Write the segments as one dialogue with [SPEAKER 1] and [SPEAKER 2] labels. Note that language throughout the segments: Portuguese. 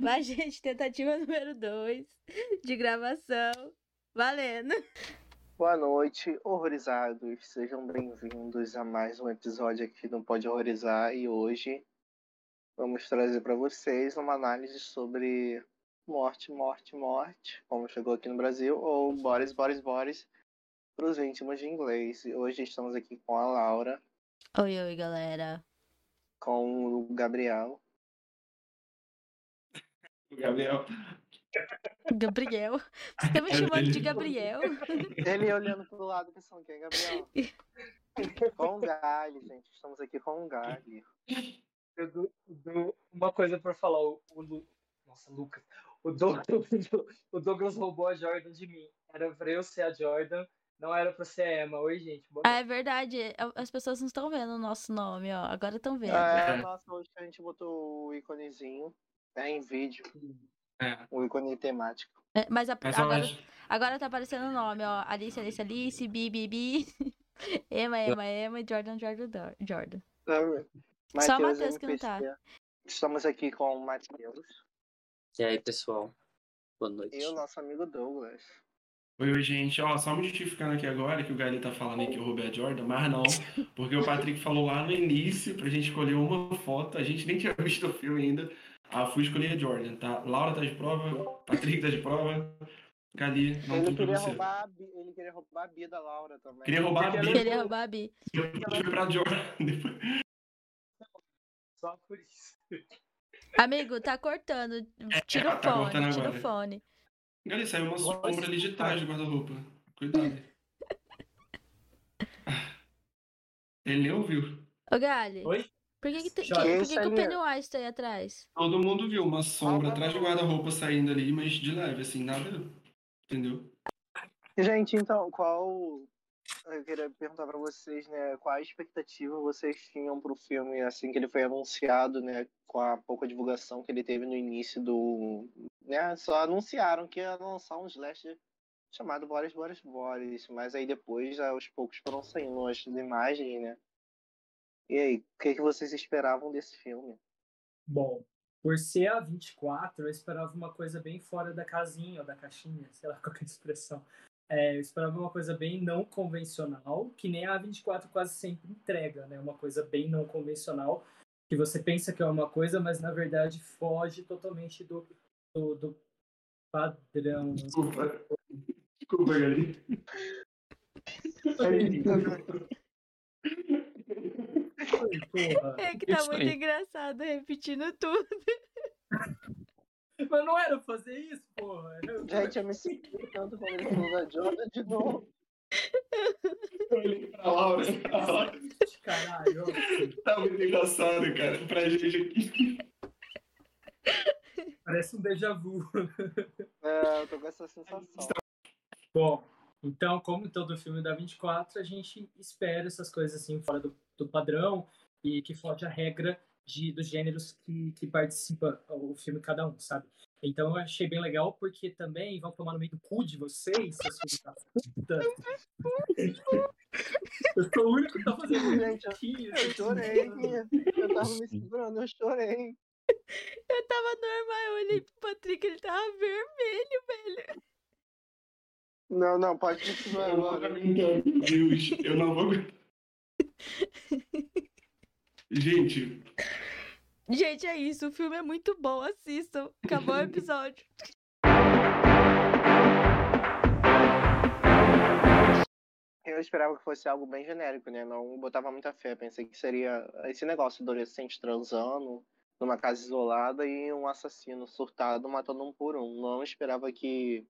[SPEAKER 1] Vai, gente, tentativa número 2 de gravação. Valendo.
[SPEAKER 2] Boa noite, horrorizados. Sejam bem-vindos a mais um episódio aqui no Pode Horrorizar e hoje vamos trazer para vocês uma análise sobre morte, morte, morte, como chegou aqui no Brasil, ou Boris, Boris, Boris, para os íntimos de inglês. E hoje estamos aqui com a Laura,
[SPEAKER 1] Oi, oi, galera.
[SPEAKER 2] com o Gabriel
[SPEAKER 3] Gabriel.
[SPEAKER 1] Gabriel. Você tá me chamando de Gabriel?
[SPEAKER 2] Ele olhando pro lado pensando quem é Gabriel. com o Gali, gente. Estamos aqui com o Gali.
[SPEAKER 4] Eu dou- dou uma coisa pra falar. O, o Lu- Nossa, Lucas. O Douglas, o Douglas roubou a Jordan de mim. Era pra eu ser a Jordan, não era pra ser a Emma. Oi, gente.
[SPEAKER 1] Ah, é verdade. As pessoas não estão vendo o nosso nome, ó. Agora estão vendo.
[SPEAKER 2] É, nossa, hoje a gente botou o íconezinho é, em vídeo,
[SPEAKER 3] É.
[SPEAKER 2] o ícone temático.
[SPEAKER 1] É, mas a- agora, agora tá aparecendo o nome, ó. Alice, Alice, Alice, Bi, Bi, Bi. Emma, Emma, Emma Jordan, Jordan, Jordan. Só o Matheus que não tá.
[SPEAKER 2] Estamos aqui com o Matheus
[SPEAKER 5] E aí, pessoal? Boa noite.
[SPEAKER 2] e o nosso amigo Douglas.
[SPEAKER 3] Oi, oi, gente. Ó, só me justificando aqui agora que o Gali tá falando aí que eu roubei a Jordan, mas não, porque o Patrick falou lá no início pra gente escolher uma foto, a gente nem tinha visto o filme ainda. Ah, fui escolher a Jordan, tá? Laura tá de prova, Patrick tá de prova, Gali, não
[SPEAKER 2] Ele queria,
[SPEAKER 3] você.
[SPEAKER 2] roubar a Bi- ele queria roubar a Bia da Laura também.
[SPEAKER 3] Queria roubar a Bia,
[SPEAKER 1] Queria roubar a Bi.
[SPEAKER 3] depois foi pra Jordan. Depois...
[SPEAKER 4] Só por isso.
[SPEAKER 1] Amigo, tá cortando. Tira
[SPEAKER 3] É,
[SPEAKER 1] o
[SPEAKER 3] tá
[SPEAKER 1] fone,
[SPEAKER 3] cortando
[SPEAKER 1] tira o
[SPEAKER 3] agora.
[SPEAKER 1] fone.
[SPEAKER 3] Gali, saiu uma
[SPEAKER 4] Nossa.
[SPEAKER 3] sombra ali de trás do guarda-roupa. Cuidado. Ele nem ouviu.
[SPEAKER 1] Ô, Gali,
[SPEAKER 4] Oi?
[SPEAKER 1] Por que, que, tem-
[SPEAKER 4] Chora.
[SPEAKER 1] que- por que,
[SPEAKER 2] Esse
[SPEAKER 1] que o
[SPEAKER 2] é-
[SPEAKER 1] Pennywise tá aí atrás?
[SPEAKER 3] Todo mundo viu uma sombra
[SPEAKER 2] Ah,
[SPEAKER 3] atrás do guarda-roupa saindo ali, mas de leve, assim, nada. Entendeu?
[SPEAKER 2] Gente, então, qual. Eu queria perguntar pra vocês, né? Qual a expectativa vocês tinham pro filme assim que ele foi anunciado, né? Com a pouca divulgação que ele teve no início do. Né, só anunciaram que ia lançar um slash chamado Boris, Boris, Boris. Mas aí depois, aos poucos, foram saindo as imagens, né? E aí, o que, que vocês esperavam desse filme?
[SPEAKER 6] Bom, por ser a 24, eu esperava uma coisa bem fora da casinha ou da caixinha, sei lá qual que é a expressão. É, eu esperava uma coisa bem não convencional, que nem a 24 quase sempre entrega, né? Uma coisa bem não convencional, que você pensa que é uma coisa, mas na verdade foge totalmente do, do, do padrão.
[SPEAKER 3] Desculpa. Desculpa, Gali.
[SPEAKER 6] Porra.
[SPEAKER 1] É que tá
[SPEAKER 5] Isso
[SPEAKER 1] muito
[SPEAKER 5] aí.
[SPEAKER 1] engraçado repetindo tudo.
[SPEAKER 6] Mas não era fazer isso, porra. Eu-
[SPEAKER 2] Gente, eu me senti tanto quando ele falou da Jordan de novo.
[SPEAKER 3] Eu olhei pra Laura. A Laura
[SPEAKER 6] Caralho, ó.
[SPEAKER 3] tá muito engraçado, cara, pra gente aqui.
[SPEAKER 6] parece um déjà vu.
[SPEAKER 2] É, eu tô com essa sensação.
[SPEAKER 6] Bom, então, como em todo filme da 24, a gente espera essas coisas assim fora do, do padrão e que foge a regra de, dos gêneros que, que participa o filme cada um, sabe? Então eu achei bem legal porque também vão tomar no meio do cu de vocês, seus filhos da puta. Eu sou o único que tá fazendo
[SPEAKER 2] Gente, eu-
[SPEAKER 6] bonitinho,
[SPEAKER 2] Eu chorei, eu tava me segurando, eu chorei.
[SPEAKER 1] Eu tava normal, eu olhei pro Patrick, ele tava vermelho, velho.
[SPEAKER 2] Não, não, pode continuar
[SPEAKER 3] Eu não vou
[SPEAKER 2] agora.
[SPEAKER 3] aguentar, Deus, eu não vou aguentar. Gente,
[SPEAKER 1] Gente, é isso. O filme é muito bom. Assistam. Acabou o episódio.
[SPEAKER 2] Eu esperava que fosse algo bem genérico, né? Não botava muita fé. Pensei que seria esse negócio de adolescente transando numa casa isolada e um assassino surtado matando um por um. Não esperava que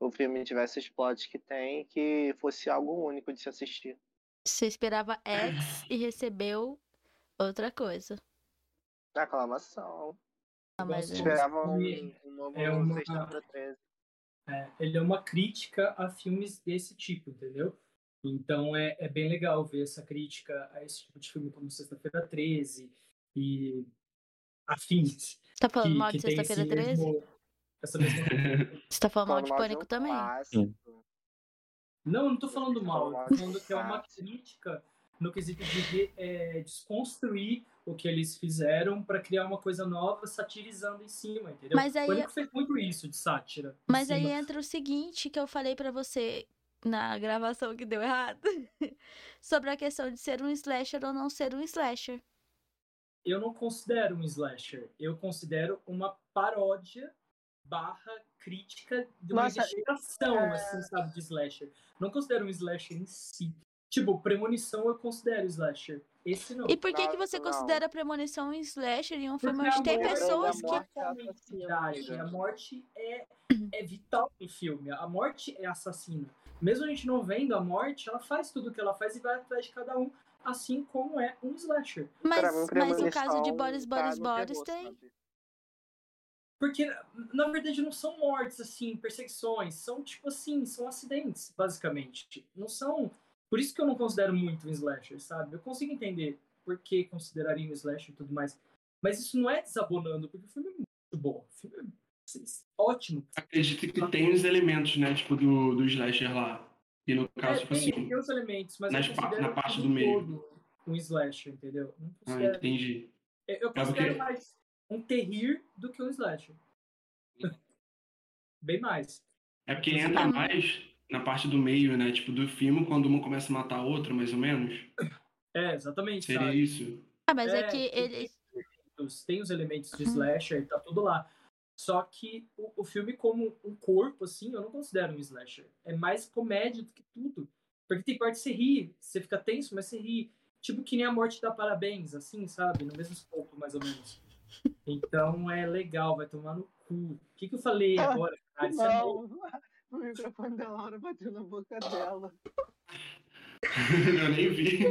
[SPEAKER 2] o filme tivesse os plots que tem, que fosse algo único de se assistir.
[SPEAKER 1] Você esperava X e recebeu outra coisa.
[SPEAKER 2] Aclamação.
[SPEAKER 1] Ah, mas é-
[SPEAKER 2] Esperava um, um novo
[SPEAKER 6] é uma-
[SPEAKER 2] Sexta-feira 13.
[SPEAKER 6] É, ele é uma crítica a filmes desse tipo, entendeu? Então é, é bem legal ver essa crítica a esse tipo de filme como Sexta-feira 13 e afins.
[SPEAKER 1] Tá falando
[SPEAKER 6] que,
[SPEAKER 1] mal de Sexta-feira
[SPEAKER 6] esse
[SPEAKER 1] 13?
[SPEAKER 6] mesmo- essa mesma...
[SPEAKER 1] Você tá falando mal de
[SPEAKER 2] mal de
[SPEAKER 1] Pânico
[SPEAKER 2] um
[SPEAKER 1] também?
[SPEAKER 2] clássico.
[SPEAKER 6] Não, eu não tô falando mal, eu tô falando que é uma crítica no quesito de é, desconstruir o que eles fizeram para criar uma coisa nova, satirizando em cima, entendeu?
[SPEAKER 1] Mas aí...
[SPEAKER 6] O fez muito isso de sátira.
[SPEAKER 1] Mas aí entra o seguinte que eu falei para você na gravação que deu errado, sobre a questão de ser um slasher ou não ser um slasher.
[SPEAKER 6] Eu não considero um slasher, eu considero uma paródia barra crítica de uma Nossa, investigação, é... assim, sabe, de slasher. Não considero um slasher em si. Tipo, Premonição eu considero slasher. Esse não.
[SPEAKER 1] E por que, que você não. considera Premonição um slasher em um filme onde tem pessoas que.
[SPEAKER 6] É a morte é, é vital no filme. A morte é assassina. Mesmo a gente não vendo a morte, ela faz tudo o que ela faz e vai atrás de cada um, assim como é um slasher.
[SPEAKER 1] Mas, mas no caso de Boris, Boris, Boris tem.
[SPEAKER 6] Porque, na verdade, não são mortes, assim, perseguições. São, tipo assim, são acidentes, basicamente. Não são. Por isso que eu não considero muito um slasher, sabe? Eu consigo entender por que consideraria um slasher e tudo mais. Mas isso não é desabonando, porque o filme é muito bom. O filme é assim, ótimo.
[SPEAKER 3] Acredito que tem os elementos, né? Tipo, do, do slasher lá. E no caso,
[SPEAKER 6] é,
[SPEAKER 3] tipo
[SPEAKER 6] tem,
[SPEAKER 3] assim.
[SPEAKER 6] Tem os elementos, mas
[SPEAKER 3] nas, na parte do meio.
[SPEAKER 6] Um slasher, entendeu?
[SPEAKER 3] Ah, entendi.
[SPEAKER 6] Eu, eu considero é porque... mais um terrir do que um slasher. Bem mais.
[SPEAKER 3] É porque entra mais na parte do meio, né? Tipo, do filme, quando uma começa a matar a outra, mais ou menos.
[SPEAKER 6] É, exatamente.
[SPEAKER 3] Seria
[SPEAKER 6] sabe?
[SPEAKER 3] isso.
[SPEAKER 1] Ah, mas é, é que ele.
[SPEAKER 6] Tem os elementos de slasher, tá tudo lá. Só que o, o, filme, como um corpo, assim, eu não considero um slasher. É mais comédia do que tudo. Porque tem parte que você ri, você fica tenso, mas você ri. Tipo que nem a morte dá parabéns, assim, sabe? No mesmo escopo, mais ou menos. Então é legal, vai tomar no cu. O que, que eu falei ah, agora, cara?
[SPEAKER 2] Não, é o microfone da Laura bateu na boca dela.
[SPEAKER 3] eu nem vi.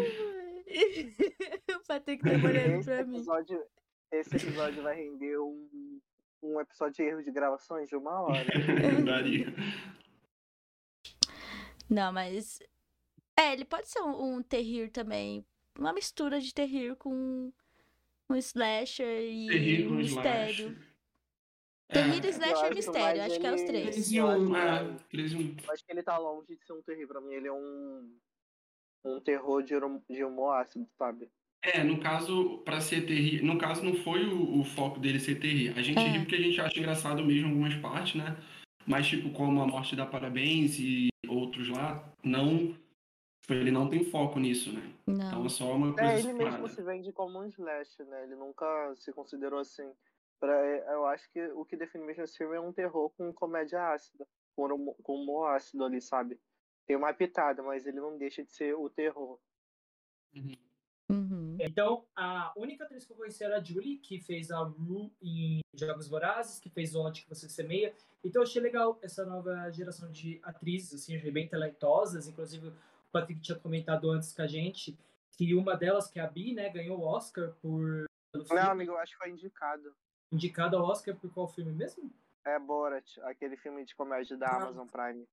[SPEAKER 1] o Patrick tá olhando pra mim.
[SPEAKER 2] Episódio, esse episódio vai render um, um episódio de erro de gravações de uma hora.
[SPEAKER 3] Daria.
[SPEAKER 1] Não, mas. É, ele pode ser um, um terrir também. Uma mistura de terrir com um slasher e um mistério. Terrir, é, slasher e mistério, acho que é os três.
[SPEAKER 3] e um,
[SPEAKER 2] é, Acho que ele tá longe de ser um terrir. Pra mim, ele é um. Um terror de, de humor ácido, sabe?
[SPEAKER 3] É, no caso, para ser terrir. No caso, não foi o, o, foco dele ser terrir. A gente é. ri porque a gente acha engraçado mesmo algumas partes, né? Mas, tipo, como a morte da Parabéns e outros lá, não ele não tem foco nisso, né?
[SPEAKER 1] Não.
[SPEAKER 3] Então é só uma coisa
[SPEAKER 2] É, ele mesmo se vende como um slash, né? Ele nunca se considerou assim. Pra, eu acho que o que define mesmo esse filme é um terror com comédia ácida, com, com humor ácido ali, sabe? Tem uma pitada, mas ele não deixa de ser o terror.
[SPEAKER 1] Uhum. Uhum.
[SPEAKER 6] Então, a única atriz que eu conheci era a Julie, que fez a Rue em Jogos Vorazes, que fez Onde Que Você Semeia. Então, eu achei legal essa nova geração de atrizes, assim, bem talentosas. Inclusive, o Patrick tinha comentado antes com a gente que uma delas, que é a Bi, né, ganhou o Oscar por.
[SPEAKER 2] Não, amigo, eu acho que foi indicado.
[SPEAKER 6] Indicado ao Oscar por qual filme mesmo?
[SPEAKER 2] É Borat, aquele filme de comédia da ah. Amazon Prime.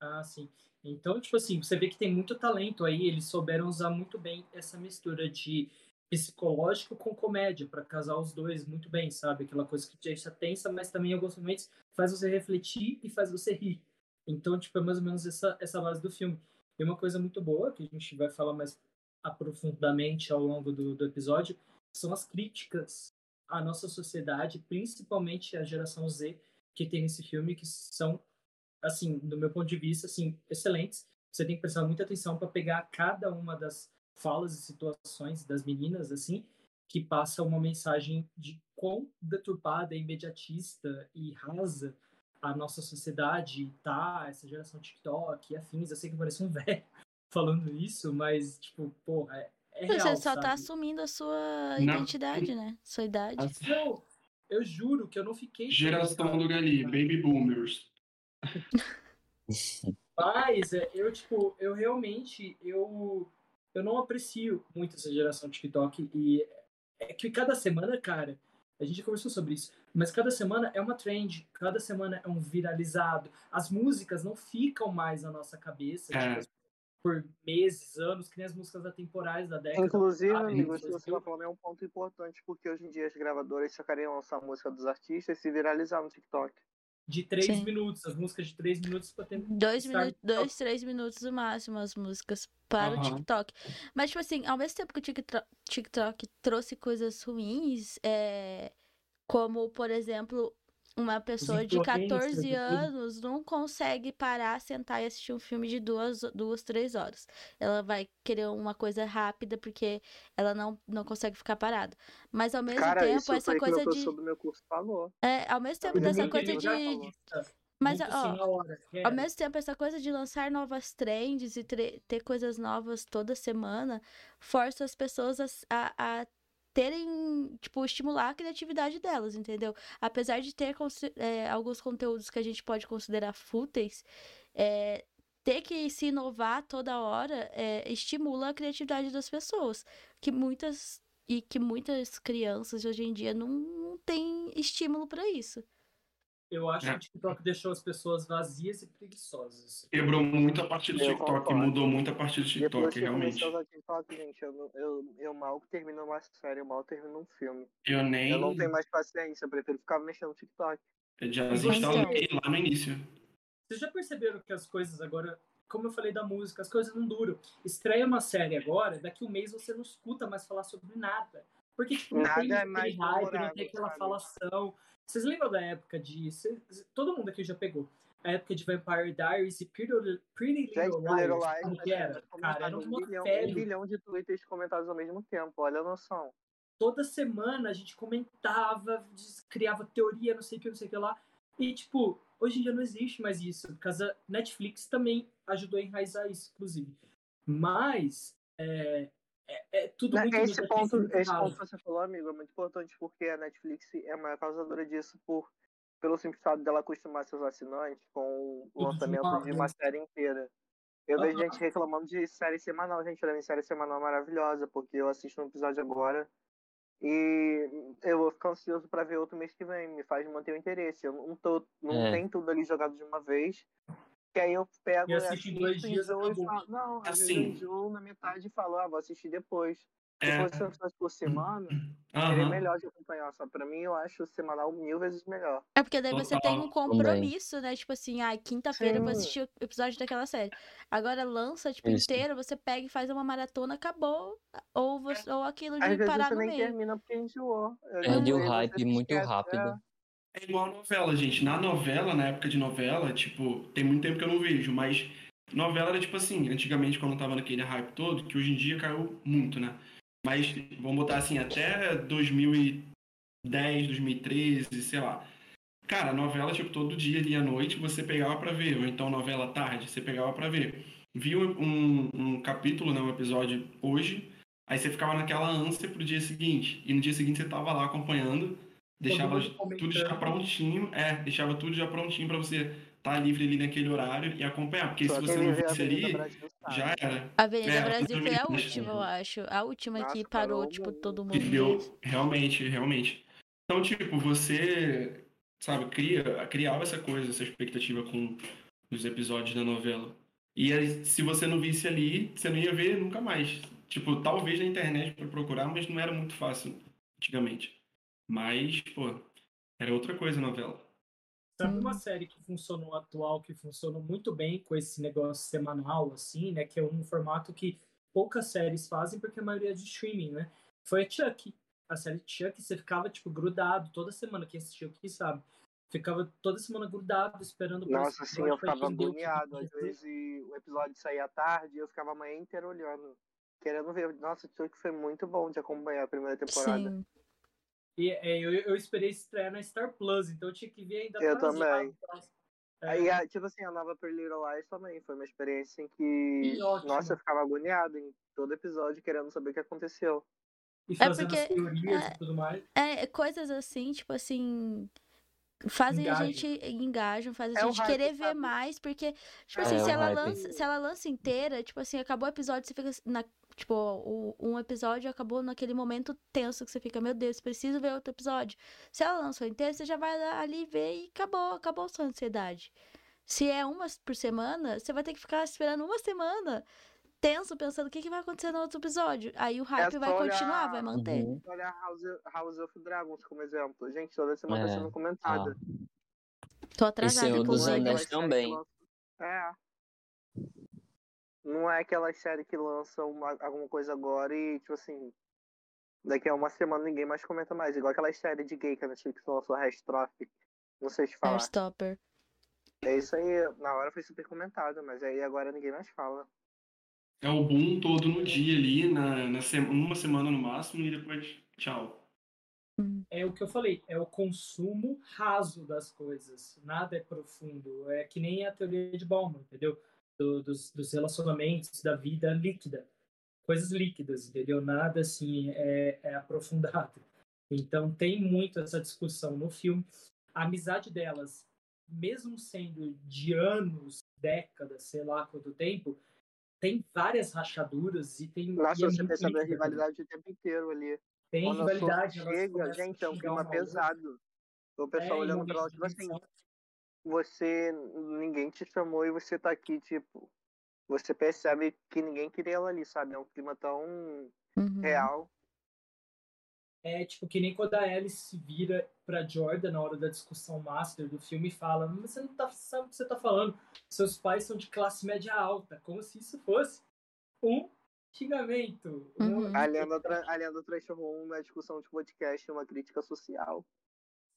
[SPEAKER 6] Ah, sim. Então, tipo assim, você vê que tem muito talento aí, eles souberam usar muito bem essa mistura de psicológico com comédia para casar os dois muito bem, sabe? Aquela coisa que te deixa tensa, mas também em alguns momentos faz você refletir e faz você rir. Então, tipo, é mais ou menos essa, essa base do filme. E uma coisa muito boa, que a gente vai falar mais aprofundadamente ao longo do, do episódio, são as críticas à nossa sociedade, principalmente à geração Z que tem nesse filme, que são, assim, do meu ponto de vista, assim, excelentes. Você tem que prestar muita atenção para pegar cada uma das falas e situações das meninas, assim, que passa uma mensagem de quão deturpada, imediatista e rasa a nossa sociedade tá, essa geração TikTok e afins. Eu sei que parece um velho falando isso, mas, tipo, porra, é, é
[SPEAKER 1] Você
[SPEAKER 6] real,
[SPEAKER 1] só tá
[SPEAKER 6] sabe?
[SPEAKER 1] tá assumindo a sua não. identidade, né? Sua idade.
[SPEAKER 6] Não, eu juro que eu não fiquei.
[SPEAKER 3] Geração do Gali, Baby Boomers.
[SPEAKER 6] Mas é, eu, tipo, eu realmente, eu, eu não aprecio muito essa geração TikTok e é que cada semana, cara, a gente conversou sobre isso. Mas cada semana é uma trend, cada semana é um viralizado. As músicas não ficam mais na nossa cabeça é. tipo, por meses, anos, que nem as músicas atemporais da década.
[SPEAKER 2] Inclusive, amigo, isso que você está falando é um ponto importante, porque hoje em dia as gravadoras só querem lançar a música dos artistas e se viralizar no TikTok.
[SPEAKER 6] de três Sim. minutos, as músicas de três minutos para ter.
[SPEAKER 1] Dois, minutos, dois, três minutos no máximo as músicas para uhum. o TikTok. Mas, tipo assim, ao mesmo tempo que o TikTok, TikTok trouxe coisas ruins, é, como, por exemplo, uma pessoa de 14 anos não consegue parar, sentar e assistir um filme de duas, duas, três horas. Ela vai querer uma coisa rápida porque ela não, não consegue ficar parada. Mas ao mesmo
[SPEAKER 2] Cara,
[SPEAKER 1] tempo, essa coisa
[SPEAKER 2] de. do meu curso falou.
[SPEAKER 1] É, ao mesmo tempo dessa coisa de. Mas, ó, ao mesmo tempo, essa coisa de lançar novas trends e ter coisas novas toda semana força as pessoas a, a, a terem, tipo, estimular a criatividade delas, entendeu? Apesar de ter é, alguns conteúdos que a gente pode considerar fúteis, é, ter que se inovar toda hora é, estimula a criatividade das pessoas, que muitas e que muitas crianças hoje em dia não, não têm estímulo para isso.
[SPEAKER 6] Eu acho é. que o TikTok deixou as pessoas vazias e preguiçosas.
[SPEAKER 3] Quebrou muito a partir do TikTok, mudou muito a partir do TikTok, realmente.
[SPEAKER 2] TikTok, gente, eu, eu, eu mal termino uma série, eu mal termino um filme.
[SPEAKER 3] Eu nem.
[SPEAKER 2] Eu não tenho mais paciência, eu prefiro ficar mexendo no TikTok.
[SPEAKER 3] Eu já instalei lá no início.
[SPEAKER 6] Vocês já perceberam que as coisas agora, como eu falei da música, as coisas não duram. Estreia uma série agora, daqui um mês você não escuta mais falar sobre nada. Porque, tipo, não
[SPEAKER 2] nada
[SPEAKER 6] tem
[SPEAKER 2] é mais hype,
[SPEAKER 6] não tem aquela falação. Vocês lembram da época de. todo mundo aqui já pegou. A época de Vampire Diaries e Pretty, Pretty Little Liars. Como que era? Cara, era
[SPEAKER 2] um bilhão, um bilhão de tweets comentados ao mesmo tempo, olha a noção.
[SPEAKER 6] Toda semana a gente comentava, criava teoria, não sei o que, não sei o que lá. E, tipo, hoje em dia não existe mais isso, porque a Netflix também ajudou a enraizar isso, inclusive. Mas, é, é, é tudo muito
[SPEAKER 2] esse ponto, esse ponto que você falou, amigo, é muito importante porque a Netflix é a maior causadora disso por pelo simples fato dela acostumar seus assinantes com o lançamento de uma série inteira. Eu vejo gente reclamando de série semanal, gente. Pra mim, série semanal é maravilhosa, porque eu assisto um episódio agora e eu vou ficar ansioso para ver outro mês que vem. Me faz manter o interesse. Eu não, tô, não é. tem tudo ali jogado de uma vez. Que aí eu pego
[SPEAKER 6] e assisto em dois dias e falo,
[SPEAKER 2] não, assim, eu na metade e falo, ah, vou assistir depois. Se é. fosse episódios por semana, uhum. seria melhor de acompanhar. Só pra mim, eu acho o semanal mil vezes melhor.
[SPEAKER 1] É porque daí você tem um compromisso, né? Tipo assim, ah, quinta-feira eu vou assistir o episódio daquela série. Agora lança, tipo, Isso. inteiro, você pega e faz uma maratona, acabou. Ou, você, ou aquilo de Às parar
[SPEAKER 2] no
[SPEAKER 1] meio.
[SPEAKER 2] termina porque enjoou.
[SPEAKER 5] Perde o hype muito rápido. É.
[SPEAKER 3] Igual a novela, gente. Na novela, na época de novela, tipo, tem muito tempo que eu não vejo, mas novela era tipo assim, antigamente quando tava naquele hype todo, que hoje em dia caiu muito, né? Mas vamos botar assim, até 2010, 2013, sei lá. Cara, novela, tipo, todo dia ali à noite você pegava para ver, ou então novela tarde, você pegava para ver. Viu um, um capítulo, né, um episódio hoje, aí você ficava naquela ânsia pro dia seguinte, e no dia seguinte você tava lá acompanhando, deixava tudo já prontinho, é, deixava tudo já prontinho para você estar tá livre ali naquele horário e acompanhar, porque Só se você não visse ali, já era.
[SPEAKER 1] A Avenida é, Brasil foi a última, eu acho, a última Nossa, que parou, tipo, todo mundo.
[SPEAKER 3] Deu, realmente, realmente. Então, tipo, você, sabe, cria, criava essa coisa, essa expectativa com os episódios da novela. E aí, se você não visse ali, você não ia ver nunca mais. Tipo, talvez na internet para procurar, mas não era muito fácil antigamente. Mas, pô, era outra coisa a novela.
[SPEAKER 6] Sabe uma série que funcionou atual, que funcionou muito bem com esse negócio semanal, assim, né? Que é um formato que poucas séries fazem, porque a maioria é de streaming, né? Foi a Chuck. A série Chuck, você ficava, tipo, grudado toda semana. Quem assistiu aqui sabe. Ficava toda semana grudado, esperando
[SPEAKER 2] Nossa, sim, eu ficava agoniado. Às vezes o episódio saía tarde, eu ficava a manhã inteira olhando, querendo ver. Nossa, Chuck foi muito bom de acompanhar a primeira temporada. Sim.
[SPEAKER 6] E é, eu, eu esperei estrear na Star Plus, então eu tinha que ver ainda
[SPEAKER 2] Eu também. É. Aí, tipo assim, a nova Pretty Little Lies também foi uma experiência em que, que nossa, eu ficava agoniado em todo episódio querendo saber o que aconteceu.
[SPEAKER 6] E fazendo é porque, teorias é, e tudo mais.
[SPEAKER 1] É, coisas assim, tipo assim, fazem a gente engajam, fazem a é gente querer ver mais, porque, tipo é, assim, se, ela lança, se ela lança inteira, tipo assim, acabou o episódio, você fica na, tipo, o, um episódio acabou naquele momento tenso que você fica, meu Deus, preciso ver outro episódio. Se ela lançou inteira, você já vai ali ver e acabou, acabou a sua ansiedade. Se é uma por semana, você vai ter que ficar esperando uma semana tenso, pensando o que, que vai acontecer no outro episódio. Aí o hype é vai olhar... continuar, vai manter.
[SPEAKER 2] Uhum. Olha House, House of Dragons como exemplo. Gente, toda semana tá é. tá sendo comentada.
[SPEAKER 1] Tô atrasada.
[SPEAKER 5] E Senhor dos Anéis também.
[SPEAKER 2] É. Não é aquela série que lança uma, alguma coisa agora e, tipo assim, daqui a uma semana ninguém mais comenta mais. Igual aquela série de gay que a Netflix lançou, Restrophic. Não sei se falar.
[SPEAKER 1] Stopper.
[SPEAKER 2] É isso aí, na hora foi super comentado, mas aí agora ninguém mais fala.
[SPEAKER 3] É o boom todo no dia ali, na, na sema, uma semana no máximo, e depois tchau.
[SPEAKER 6] É o que eu falei, é o consumo raso das coisas. Nada é profundo. É que nem a teoria de Bauman, entendeu? Do, dos, dos relacionamentos, da vida líquida. Coisas líquidas, entendeu? Nada assim é, é aprofundado. Então tem muito essa discussão no filme. A amizade delas, mesmo sendo de anos, décadas, sei lá quanto tempo, tem várias rachaduras e tem.
[SPEAKER 2] Nossa, você percebe a rivalidade o tempo inteiro ali.
[SPEAKER 6] Tem Quando rivalidade.
[SPEAKER 2] Chega, gente, é um clima pesado. O pessoal é, olhando pra ela, tipo assim, você, ninguém te chamou e você tá aqui, tipo, você percebe que ninguém queria ela ali, sabe? É um clima tão uhum. real.
[SPEAKER 6] É tipo que nem quando a Alice vira pra Jordan na hora da discussão master do filme e fala: Mas você não tá, sabe o que você tá falando? Seus pais são de classe média alta, como se isso fosse um xingamento.
[SPEAKER 2] Uhum. A Lenda, a Lenda transformou uma discussão de podcast em uma crítica social.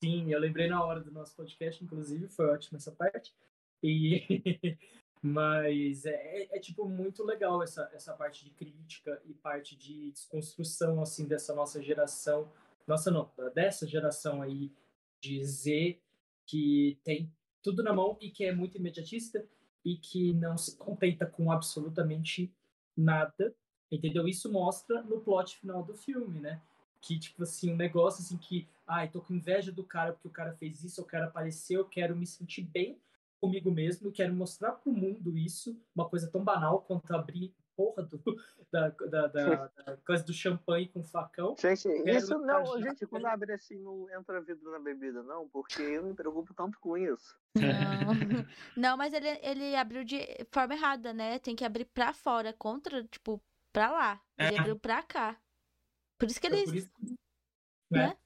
[SPEAKER 6] Sim, eu lembrei na hora do nosso podcast, inclusive, foi ótimo essa parte. E Mas é, é, é, tipo muito legal essa, essa parte de crítica e parte de desconstrução assim dessa nossa geração, nossa não, dessa geração aí de Z que tem tudo na mão e que é muito imediatista e que não se contenta com absolutamente nada, entendeu? Isso mostra no plot final do filme, né? Que tipo assim, um negócio assim que, ai, tô com inveja do cara porque o cara fez isso, eu quero aparecer, eu quero me sentir bem comigo mesmo, quero mostrar para o mundo isso, uma coisa tão banal quanto abrir porra do, da, da, da, da, coisa do champanhe com facão.
[SPEAKER 2] Gente, isso não, gente, quando abre assim, não entra vidro na bebida, não, porque eu me preocupo tanto com isso.
[SPEAKER 1] Não, não mas ele, ele abriu de forma errada, né? Tem que abrir pra fora, contra, tipo, pra lá. Ele é. abriu pra cá. Por isso que ele. É isso, né?
[SPEAKER 6] né?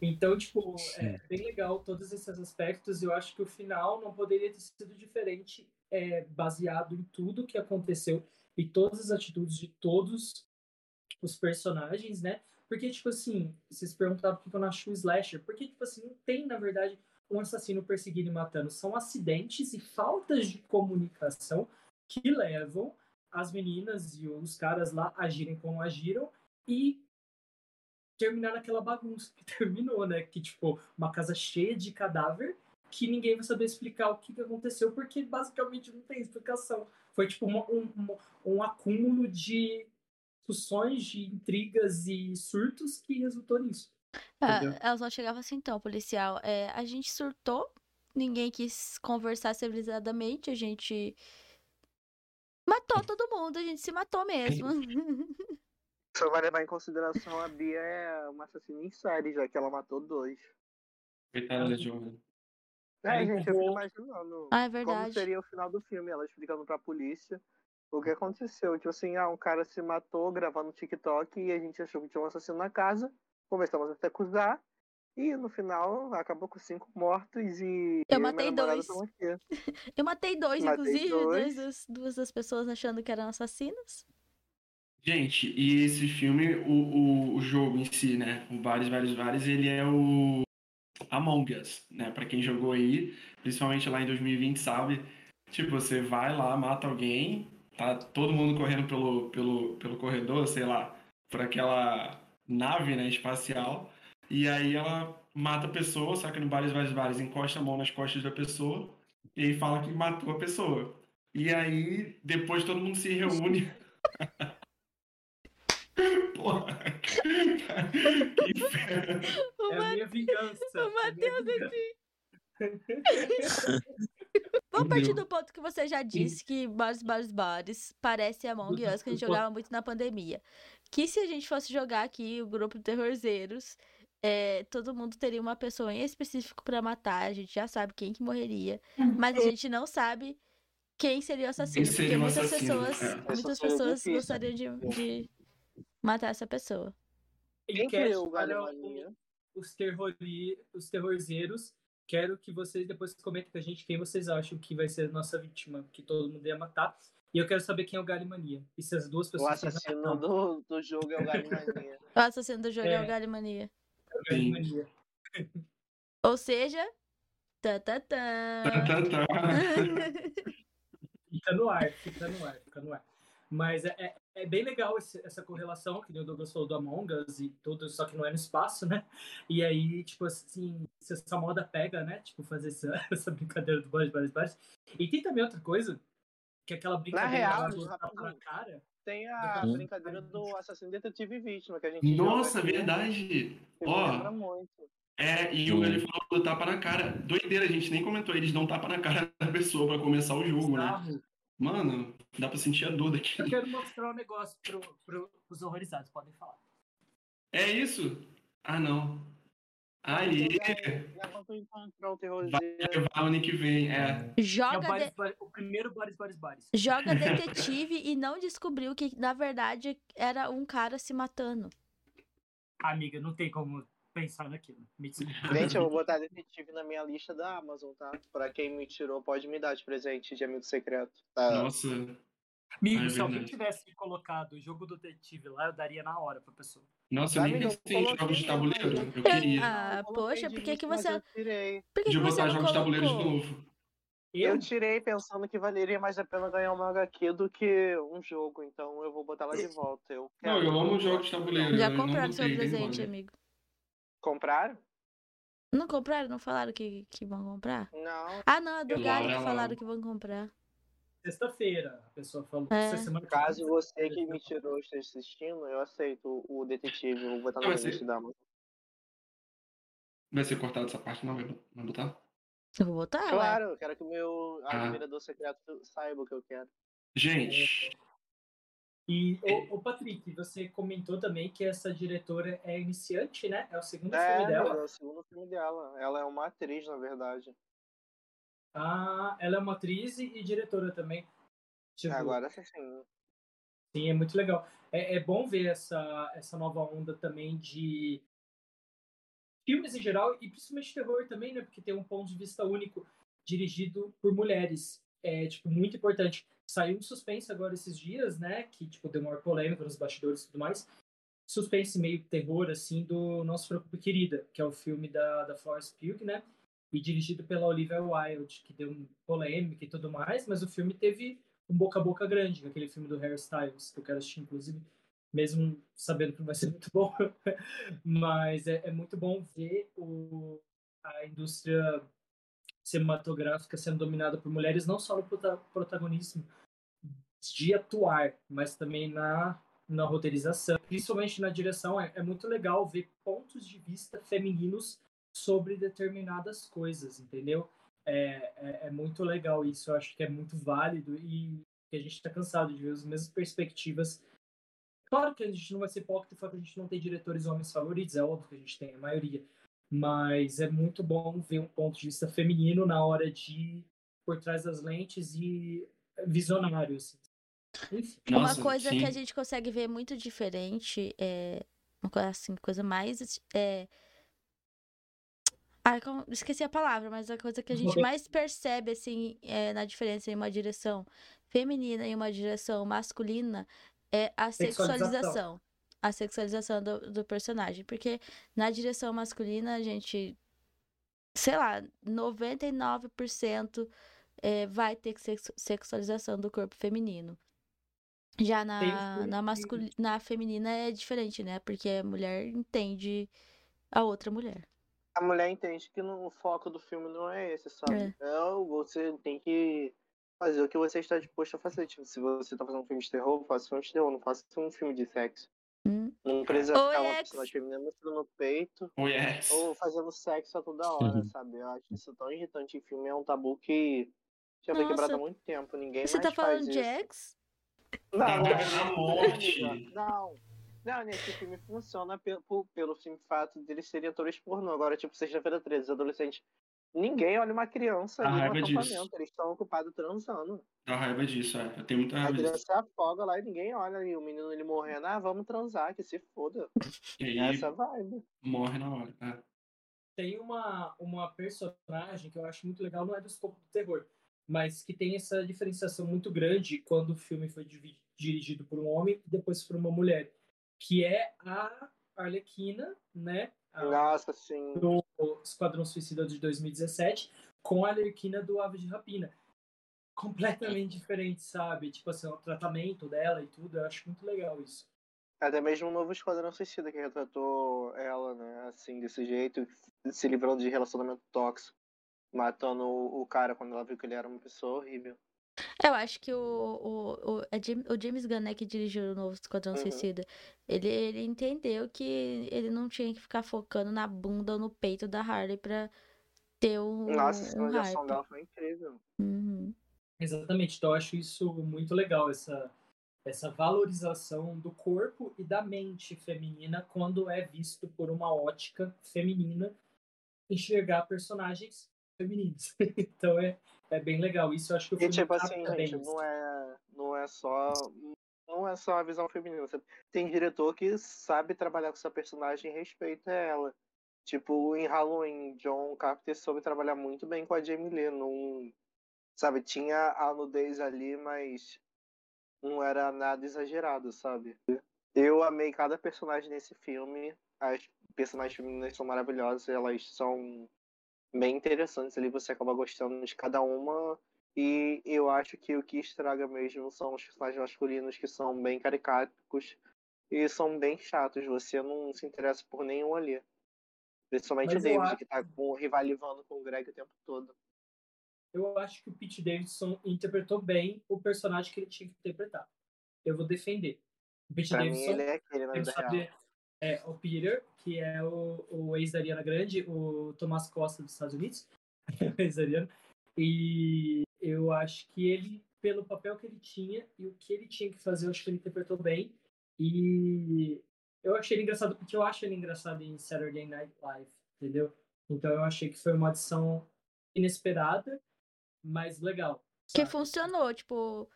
[SPEAKER 6] Então, tipo, é bem legal todos esses aspectos. Eu acho que o final não poderia ter sido diferente, é, baseado em tudo que aconteceu e todas as atitudes de todos os personagens, né? Porque, tipo assim, vocês perguntaram por que eu não acho o slasher. Porque, tipo assim, não tem, na verdade, um assassino perseguindo e matando. São acidentes e faltas de comunicação que levam as meninas e os caras lá agirem como agiram e terminar naquela bagunça que terminou, né? Que, tipo, uma casa cheia de cadáver que ninguém vai saber explicar o que, que aconteceu, porque basicamente não tem explicação. Foi, tipo, uma, um, um acúmulo de discussões, de intrigas e surtos que resultou nisso.
[SPEAKER 1] Ah, elas não chegavam assim, então, policial. É, a gente surtou, ninguém quis conversar civilizadamente, a gente matou todo mundo, a gente se matou mesmo.
[SPEAKER 2] Só vai levar em consideração a Bia é uma assassina em série, já que ela matou dois.
[SPEAKER 3] Coitada da Joana.
[SPEAKER 2] É, gente, eu fico imaginando
[SPEAKER 1] ah, é verdade.
[SPEAKER 2] como seria o final do filme, ela explicando pra polícia o que aconteceu. Tipo assim, ah, um cara se matou gravando TikTok e a gente achou que tinha um assassino na casa, começamos a se acusar, e no final acabou com cinco mortos e.
[SPEAKER 1] Eu matei dois. eu matei dois, matei inclusive, dois. Dois, duas das pessoas achando que eram assassinos.
[SPEAKER 3] Gente, e esse filme, o, o, o jogo em si, né? O Vários, Vários, Vários, ele é o Among Us, né? Pra quem jogou aí, principalmente lá em 2020, sabe? Tipo, você vai lá, mata alguém, tá todo mundo correndo pelo, pelo, pelo corredor, sei lá, por aquela nave, né, espacial, e aí ela mata a pessoa, que no Vários, Vários, Vários encosta a mão nas costas da pessoa, e fala que matou a pessoa. E aí, depois todo mundo se reúne Porra.
[SPEAKER 6] Que inferno. É a minha vingança. O
[SPEAKER 1] é Matheus assim. Vamos partir do ponto que você já disse que bares, bares, bares parece Among Us, que a gente jogava muito na pandemia. Que se a gente fosse jogar aqui o grupo de terrorzeiros, é, todo mundo teria uma pessoa em específico para matar. A gente já sabe quem que morreria, mas a gente não sabe quem seria o assassino. Porque muitas assassino? pessoas, é. muitas pessoas gostariam de, de matar essa pessoa.
[SPEAKER 2] Quem criou o Galho
[SPEAKER 6] Os, terrori, os terrorzeiros quero que vocês depois comentem com a gente quem vocês acham que vai ser a nossa vítima, que todo mundo ia matar. E eu quero saber quem é o Galimania. E se as duas pessoas.
[SPEAKER 2] O assassino do, do jogo é o Galimania.
[SPEAKER 1] o assassino do jogo é, é o Galimania.
[SPEAKER 6] É o Galimania.
[SPEAKER 1] Ou seja. Tá, tá, tá.
[SPEAKER 3] tá, tá, tá.
[SPEAKER 6] fica no ar, fica no ar, fica no ar. Mas é, é, é bem legal esse, essa correlação, que o Douglas falou do Among Us e tudo, só que não é no espaço, né? E aí, tipo assim, se essa moda pega, né? Tipo, fazer essa, essa brincadeira do Boris, Boris, Boris. E tem também outra coisa, que é aquela brincadeira
[SPEAKER 2] Na real,
[SPEAKER 6] lá cara.
[SPEAKER 2] Tem a uhum. brincadeira do assassino detetive e vítima, que a gente
[SPEAKER 3] Nossa, verdade! Ó, muito. É, e o ele falou do tapa na cara. Doideira, a gente nem comentou, eles dão tapa na cara da pessoa pra começar o jogo, né? Mano, dá pra sentir a dor daqui.
[SPEAKER 6] Eu quero mostrar um negócio pro, pro, pros horrorizados, podem falar.
[SPEAKER 3] É isso? Ah, não. Aí. Vai levar o ano que vem, é.
[SPEAKER 1] Joga.
[SPEAKER 6] É o, o, primeiro Boris Boris Boris.
[SPEAKER 1] Joga detetive e não descobriu que, na verdade, era um cara se matando.
[SPEAKER 6] Amiga, não tem como pensar naquilo.
[SPEAKER 2] Gente, eu vou botar detetive na minha lista da Amazon, tá? Pra quem me tirou, pode me dar de presente de amigo secreto. Tá?
[SPEAKER 3] Nossa.
[SPEAKER 6] Amigo, é se alguém tivesse colocado o jogo do detetive lá, eu daria na hora pra pessoa.
[SPEAKER 3] Nossa, eu nem pensei em jogos de tabuleiro. Eu queria.
[SPEAKER 1] Ah, poxa, por que, que você.
[SPEAKER 2] Eu tirei.
[SPEAKER 1] Por que
[SPEAKER 3] de
[SPEAKER 1] que
[SPEAKER 3] botar
[SPEAKER 1] jogos
[SPEAKER 3] de tabuleiro de novo.
[SPEAKER 2] Eu? eu tirei pensando que valeria mais a pena ganhar uma HQ do que um jogo, então eu vou botar lá de volta. Eu
[SPEAKER 3] Não, eu amo jogos de tabuleiro.
[SPEAKER 1] Já compraram seu presente, amigo.
[SPEAKER 2] Compraram?
[SPEAKER 1] Não compraram? Não falaram que, que vão comprar?
[SPEAKER 2] Não.
[SPEAKER 1] Ah, não, é do Galo que falaram que vão comprar.
[SPEAKER 6] Sexta-feira, a pessoa falou.
[SPEAKER 1] É.
[SPEAKER 2] Semana Caso você que me tirou esteja assistindo, eu aceito o detetive. Eu vou botar no lista da Amazon.
[SPEAKER 3] Vai ser cortado essa parte, não? Vai botar?
[SPEAKER 1] Eu vou botar,
[SPEAKER 2] Claro, ué. eu quero que o meu ah. admirador secreto saiba o que eu quero.
[SPEAKER 3] Gente,
[SPEAKER 6] e, o, o, Patrick, você comentou também que essa diretora é iniciante, né? É o segundo é, filme dela.
[SPEAKER 2] É o segundo filme dela. Ela é uma atriz, na verdade.
[SPEAKER 6] Ah, ela é uma atriz e, e diretora também.
[SPEAKER 2] Tipo, Agora sim.
[SPEAKER 6] Sim, é muito legal. É, é bom ver essa, essa nova onda também de filmes em geral e principalmente terror também, né? Porque tem um ponto de vista único dirigido por mulheres. É, tipo, muito importante. Saiu um suspense agora esses dias, né? Que, tipo, deu maior polêmica nos bastidores e tudo mais. Suspense meio terror, assim, do Não Se Querida, que é o filme da, da Florence Pugh, né? E dirigido pela Olivia Wilde, que deu polêmica e tudo mais, mas o filme teve um boca a boca grande, aquele filme do Harry Styles, que eu quero assistir, inclusive, mesmo sabendo que não vai ser muito bom. mas é, é muito bom ver o, a indústria cinematográfica sendo dominada por mulheres, não só no protagonismo de atuar, mas também na, na roteirização, principalmente na direção. É, é muito legal ver pontos de vista femininos sobre determinadas coisas, entendeu? É, é, é, muito legal isso, eu acho que é muito válido e que a gente está cansado de ver as mesmas perspectivas. Claro que a gente não vai ser hipócrita e falar que a gente não tem diretores homens favoritos, é óbvio que a gente tem a maioria, mas é muito bom ver um ponto de vista feminino na hora de por trás das lentes e visionário. Assim.
[SPEAKER 1] Nossa, uma coisa sim. que a gente consegue ver muito diferente é uma coisa assim, coisa mais é... Ah, esqueci a palavra, mas a coisa que a gente mais percebe assim é, na diferença em uma direção feminina e uma direção masculina é a sexualização. sexualização a sexualização do, do personagem. Porque na direção masculina, a gente, sei lá, 99% é, vai ter sexualização do corpo feminino. Já na, na, masculina, na feminina é diferente, né? Porque a mulher entende a outra mulher.
[SPEAKER 2] A mulher entende que no, o foco do filme não é esse, sabe? É. Não, você tem que fazer o que você está disposto a fazer. Tipo, se você está fazendo um filme de terror, faça um filme de terror, não faça um filme de sexo.
[SPEAKER 1] Hum.
[SPEAKER 2] Não precisa oh, ficar uma personagem feminina mostrando no peito.
[SPEAKER 3] Oh, yes.
[SPEAKER 2] Ou fazendo sexo a toda hora, uhum. sabe? Eu acho isso tão irritante em filme. É um tabu que já foi quebrado há muito tempo. Ninguém
[SPEAKER 1] Você
[SPEAKER 2] mais
[SPEAKER 1] tá falando de X?
[SPEAKER 2] Não,
[SPEAKER 3] não, não, morte.
[SPEAKER 2] não. Não, nesse filme funciona pelo, pelo simples fato deles serem atores pornô. Agora, tipo, sexta-feira 13, adolescente Ninguém olha uma criança ali no acampamento, disso. eles estão ocupados transando.
[SPEAKER 3] Dá raiva disso, é. Eu tenho muita raiva
[SPEAKER 2] A criança disso. afoga lá e ninguém olha ali, o menino ele morrendo, ah, vamos transar, que se foda.
[SPEAKER 3] E aí,
[SPEAKER 2] Essa vibe.
[SPEAKER 3] Morre na hora, é.
[SPEAKER 6] tem uma, uma personagem que eu acho muito legal, não é do escopo do terror, mas que tem essa diferenciação muito grande quando o filme foi dirigido por um homem e depois por uma mulher, que é a Arlequina, né? A,
[SPEAKER 2] Nossa, sim.
[SPEAKER 6] Do Esquadrão Suicida de 2017, com a Arlequina do Ave de Rapina. Completamente diferente, sabe? Tipo assim, o tratamento dela e tudo, eu acho muito legal isso.
[SPEAKER 2] Até mesmo o novo Esquadrão Suicida que retratou ela, né? Assim, desse jeito, se livrando de relacionamento tóxico, matando o cara quando ela viu que ele era uma pessoa horrível.
[SPEAKER 1] Eu acho que o, o, o, é o James Gunn, né, que dirigiu o novo Esquadrão uhum. Suicida, ele, ele entendeu que ele não tinha que ficar focando na bunda ou no peito da Harley pra ter um.
[SPEAKER 2] Nossa,
[SPEAKER 1] um
[SPEAKER 2] a hype. dela foi incrível.
[SPEAKER 1] Uhum.
[SPEAKER 6] Exatamente, então eu acho isso muito legal, essa, essa valorização do corpo e da mente feminina quando é visto por uma ótica feminina enxergar personagens femininos. então é, é bem legal. Isso eu acho que eu
[SPEAKER 2] E tipo assim, gente, não é, não é só. Não é só a visão feminina. Tem diretor que sabe trabalhar com essa personagem e respeita ela. Tipo, em Halloween, John Carpenter soube trabalhar muito bem com a Jamie Lee. Num, sabe, tinha a nudez ali, mas não era nada exagerado, sabe? Eu amei cada personagem nesse filme. As personagens femininas são maravilhosas, elas são bem interessantes ali, você acaba gostando de cada uma. E eu acho que o que estraga mesmo são os personagens masculinos que são bem caricatos e são bem chatos. Você não se interessa por nenhum ali. Principalmente Mas o David, acho... que tá com, rivalizando com o Greg o tempo todo.
[SPEAKER 6] Eu acho que o Pete Davidson interpretou bem o personagem que ele tinha que interpretar. Eu vou defender.
[SPEAKER 2] O Pete pra Davidson. Mim, ele é aquele na vida real
[SPEAKER 6] é o Peter, que é o, o ex da Ariana Grande, o Tomás Costa dos Estados Unidos, ex Ariana. E eu acho que ele, pelo papel que ele tinha e o que ele tinha que fazer, eu acho que ele interpretou bem. E eu achei ele engraçado porque eu acho ele engraçado em Saturday Night Live, entendeu? Então eu achei que foi uma adição inesperada, mas legal.
[SPEAKER 1] Sabe? Que funcionou, tipo,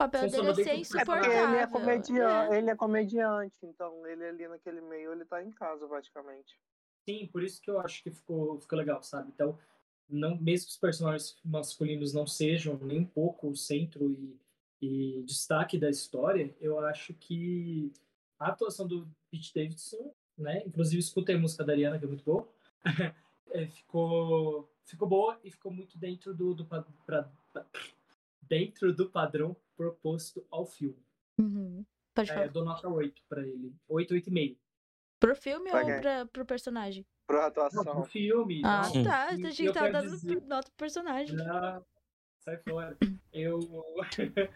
[SPEAKER 1] papel dele é ser insuportável.
[SPEAKER 2] É ele é, comediante, é. ele é comediante, então ele ali naquele meio, ele tá em casa praticamente.
[SPEAKER 6] Sim, por isso que eu acho que ficou, ficou legal, sabe? Então, não, mesmo que os personagens masculinos não sejam nem um pouco o centro e, e destaque da história, eu acho que a atuação do Pete Davidson, né? Inclusive escutei a música da Ariana, que é muito boa. é, ficou, ficou boa e ficou muito dentro do, do pra, pra, dentro do padrão proposto ao filme.
[SPEAKER 1] Uhum. Pode é, falar.
[SPEAKER 6] É, dou nota 8 pra ele. 8, 8,5.
[SPEAKER 1] Pro filme pra ou pra, pro personagem?
[SPEAKER 2] Pro atuação. Não,
[SPEAKER 6] pro filme.
[SPEAKER 1] Ah, não. tá. A gente tá dando dizer... nota pro personagem.
[SPEAKER 6] Ah, sai fora. eu...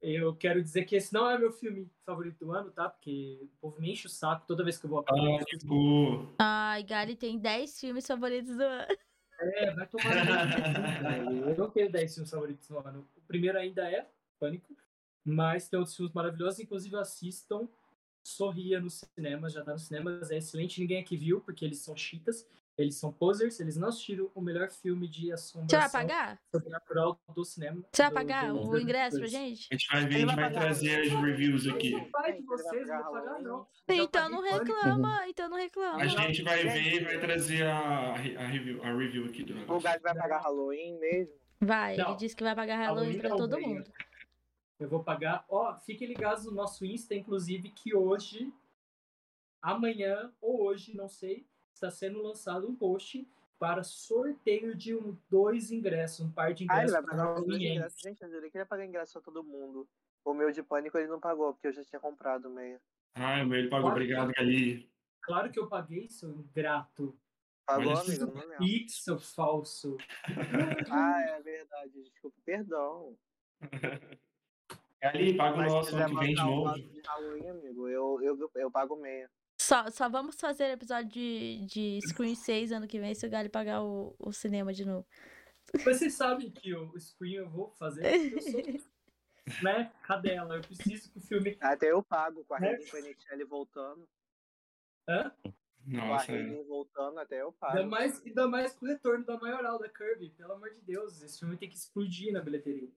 [SPEAKER 6] eu quero dizer que esse não é meu filme favorito do ano, tá? Porque o povo me enche o saco toda vez que eu vou
[SPEAKER 3] Ah, tipo...
[SPEAKER 1] Ai, Gali tem 10 filmes favoritos do ano.
[SPEAKER 6] É, vai tomar. eu não tenho 10 filmes favoritos do ano. O primeiro ainda é Pânico, mas tem outros filmes maravilhosos, inclusive assistam Sorria nos cinemas, já tá nos cinemas, é excelente, ninguém aqui viu, porque eles são chitas, eles são posers, eles não assistiram o melhor filme de assombração
[SPEAKER 1] Você vai pagar?
[SPEAKER 6] sobrenatural do cinema.
[SPEAKER 1] Você vai pagar do, do, o ingresso pra gente?
[SPEAKER 3] A gente vai ver, a gente vai, trazer as reviews aqui.
[SPEAKER 6] Não vai de vocês, não vou pagar não.
[SPEAKER 1] Então não reclama, então não reclama.
[SPEAKER 3] A gente vai ver e vai trazer a, a, review, a review aqui do negócio.
[SPEAKER 2] O Gás vai pagar Halloween mesmo?
[SPEAKER 1] Vai, não. ele disse que vai pagar Halloween, Halloween pra todo mundo.
[SPEAKER 6] Eu vou pagar. Ó, fiquem ligados no nosso Insta, inclusive, que hoje, amanhã ou hoje, não sei, está sendo lançado um post para sorteio de um, dois ingressos, um par de ingressos. Ah, ele vai pagar
[SPEAKER 2] os dois ingressos. Gente, eu queria pagar ingresso a todo mundo. O meu de pânico ele não pagou, porque eu já tinha comprado o meio.
[SPEAKER 3] Ah, o meu ele pagou. Claro, Obrigado, Gali.
[SPEAKER 6] Claro que eu paguei, seu ingrato.
[SPEAKER 2] Pagou, Mas... amigo? Não
[SPEAKER 6] Pixel falso.
[SPEAKER 2] ah, é verdade. Desculpa, perdão.
[SPEAKER 3] É ali, paga o nosso ano que vem de novo.
[SPEAKER 2] De Halloween, amigo, eu, eu, eu pago meia.
[SPEAKER 1] Só, só vamos fazer episódio de, de Screen 6 ano que vem se o Gali pagar o, o cinema de novo.
[SPEAKER 6] Vocês sabem que o Screen eu vou fazer eu sou, né, cadela. Eu preciso que o filme...
[SPEAKER 2] Até eu pago com a né? Rede voltando.
[SPEAKER 6] Hã?
[SPEAKER 3] Nossa. Com a
[SPEAKER 2] Rede voltando, até eu pago.
[SPEAKER 6] Ainda mais, ainda mais com o retorno da maioral da Kirby. Pelo amor de Deus, esse filme tem que explodir na bilheteria.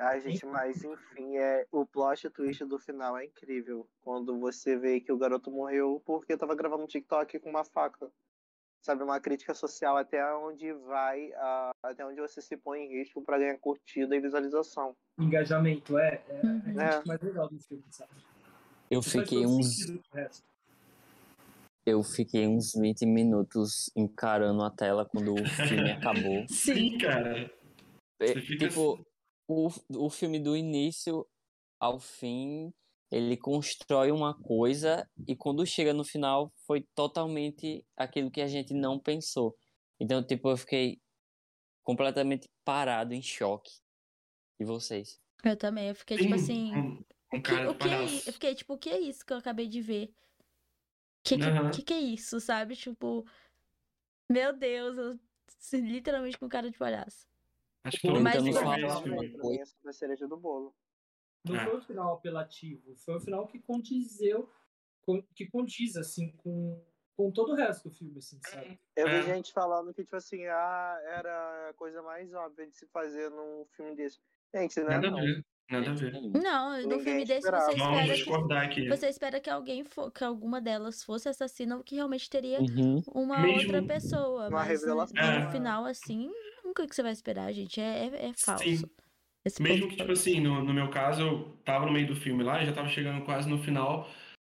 [SPEAKER 2] Ai, gente, mas enfim, é, o plot twist do final é incrível. Quando você vê que o garoto morreu porque tava gravando um TikTok com uma faca. sabe, uma crítica social até onde vai, uh, até onde você se põe em risco para ganhar curtida e visualização.
[SPEAKER 6] Engajamento, é. É, uhum. é. mais legal do filme, sabe?
[SPEAKER 5] Eu fiquei uns. Eu fiquei uns 20 minutos encarando a tela quando o filme acabou.
[SPEAKER 3] Sim, cara.
[SPEAKER 5] É, tipo, assim... o, o filme do início ao fim, ele constrói uma coisa e quando chega no final foi totalmente aquilo que a gente não pensou. Então, tipo, eu fiquei completamente parado em choque. E vocês?
[SPEAKER 1] Eu também, eu fiquei tipo assim, um, cara o que, o que é, eu fiquei tipo, o que é isso que eu acabei de ver? Que que, uhum. que que é isso, sabe? Tipo, meu Deus, eu literalmente com cara de palhaço.
[SPEAKER 3] Acho que todo
[SPEAKER 2] mundo falar uma cereja do bolo.
[SPEAKER 6] Não é. foi o final apelativo, foi o final que condizeu, que condiz, assim, com, com todo o resto do filme, assim, sabe?
[SPEAKER 2] Eu vi é. gente falando que, tipo assim, ah, era a coisa mais óbvia de se fazer num filme desse. Gente, não é
[SPEAKER 3] Nada não. A ver. Nada a ver.
[SPEAKER 1] Não, no filme desse você espera que, você espera que alguém for, que alguma delas fosse assassina ou que realmente teria uhum. uma Mesmo... outra pessoa. Uma mas revelação. No, no é. final, assim, nunca que você vai esperar, gente. É, é, é falso. Sim.
[SPEAKER 3] Esse Mesmo que, tipo assim, no, no meu caso, eu tava no meio do filme lá, já tava chegando quase no final.